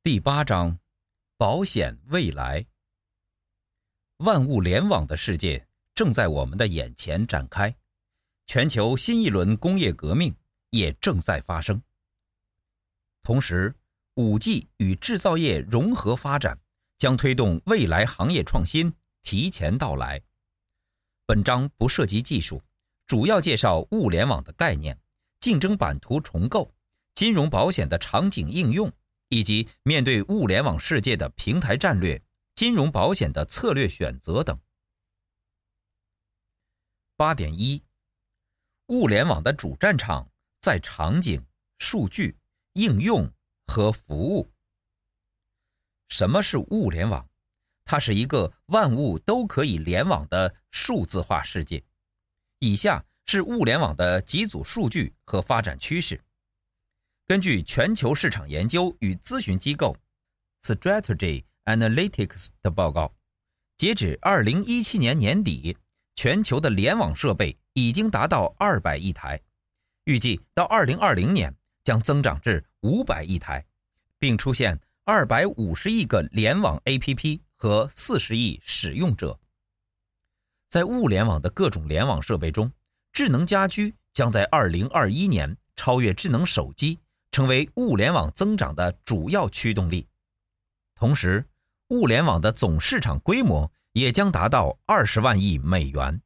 第八章，保险未来。万物联网的世界正在我们的眼前展开，全球新一轮工业革命也正在发生。同时，5G 与制造业融合发展将推动未来行业创新提前到来。本章不涉及技术，主要介绍物联网的概念、竞争版图重构、金融保险的场景应用。以及面对物联网世界的平台战略、金融保险的策略选择等。八点一，物联网的主战场在场景、数据、应用和服务。什么是物联网？它是一个万物都可以联网的数字化世界。以下是物联网的几组数据和发展趋势。根据全球市场研究与咨询机构 Strategy Analytics 的报告，截止二零一七年年底，全球的联网设备已经达到二百亿台，预计到二零二零年将增长至五百亿台，并出现二百五十亿个联网 APP 和四十亿使用者。在物联网的各种联网设备中，智能家居将在二零二一年超越智能手机。成为物联网增长的主要驱动力，同时，物联网的总市场规模也将达到二十万亿美元。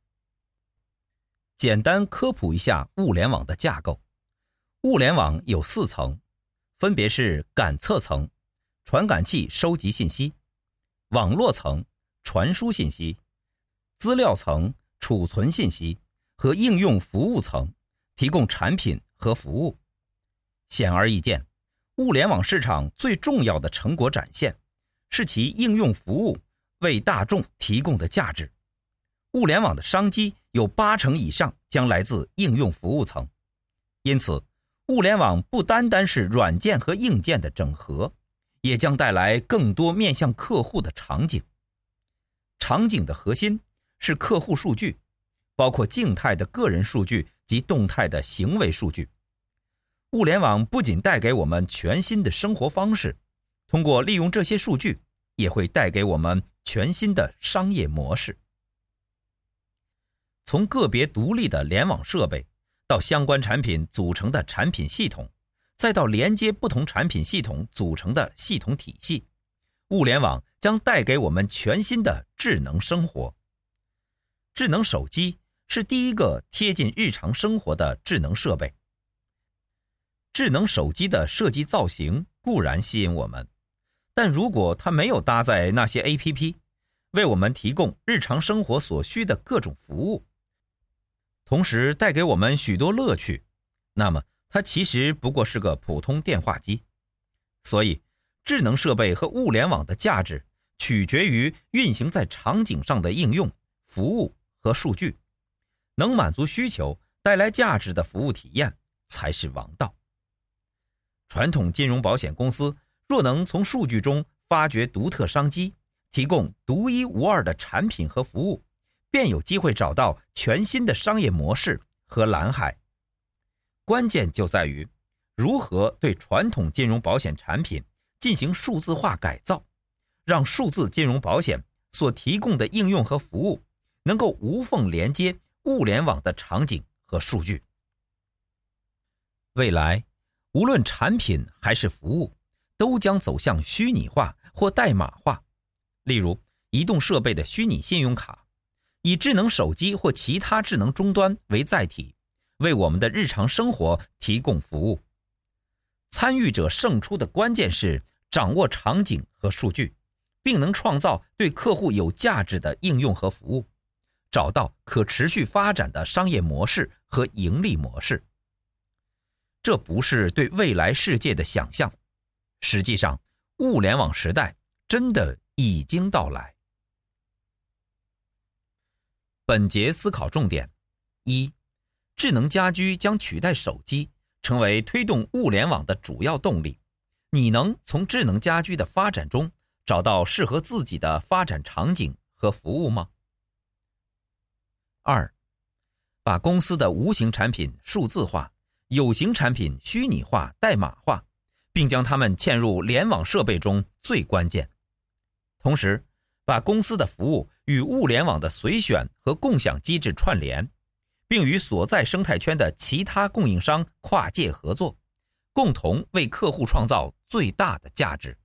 简单科普一下物联网的架构：物联网有四层，分别是感测层、传感器收集信息、网络层传输信息、资料层储存信息和应用服务层提供产品和服务。显而易见，物联网市场最重要的成果展现，是其应用服务为大众提供的价值。物联网的商机有八成以上将来自应用服务层，因此，物联网不单单是软件和硬件的整合，也将带来更多面向客户的场景。场景的核心是客户数据，包括静态的个人数据及动态的行为数据。物联网不仅带给我们全新的生活方式，通过利用这些数据，也会带给我们全新的商业模式。从个别独立的联网设备，到相关产品组成的产品系统，再到连接不同产品系统组成的系统体系，物联网将带给我们全新的智能生活。智能手机是第一个贴近日常生活的智能设备。智能手机的设计造型固然吸引我们，但如果它没有搭载那些 APP，为我们提供日常生活所需的各种服务，同时带给我们许多乐趣，那么它其实不过是个普通电话机。所以，智能设备和物联网的价值取决于运行在场景上的应用、服务和数据，能满足需求、带来价值的服务体验才是王道。传统金融保险公司若能从数据中发掘独特商机，提供独一无二的产品和服务，便有机会找到全新的商业模式和蓝海。关键就在于如何对传统金融保险产品进行数字化改造，让数字金融保险所提供的应用和服务能够无缝连接物联网的场景和数据。未来。无论产品还是服务，都将走向虚拟化或代码化。例如，移动设备的虚拟信用卡，以智能手机或其他智能终端为载体，为我们的日常生活提供服务。参与者胜出的关键是掌握场景和数据，并能创造对客户有价值的应用和服务，找到可持续发展的商业模式和盈利模式。这不是对未来世界的想象，实际上，物联网时代真的已经到来。本节思考重点：一、智能家居将取代手机，成为推动物联网的主要动力。你能从智能家居的发展中找到适合自己的发展场景和服务吗？二、把公司的无形产品数字化。有形产品虚拟化、代码化，并将它们嵌入联网设备中最关键。同时，把公司的服务与物联网的随选和共享机制串联，并与所在生态圈的其他供应商跨界合作，共同为客户创造最大的价值。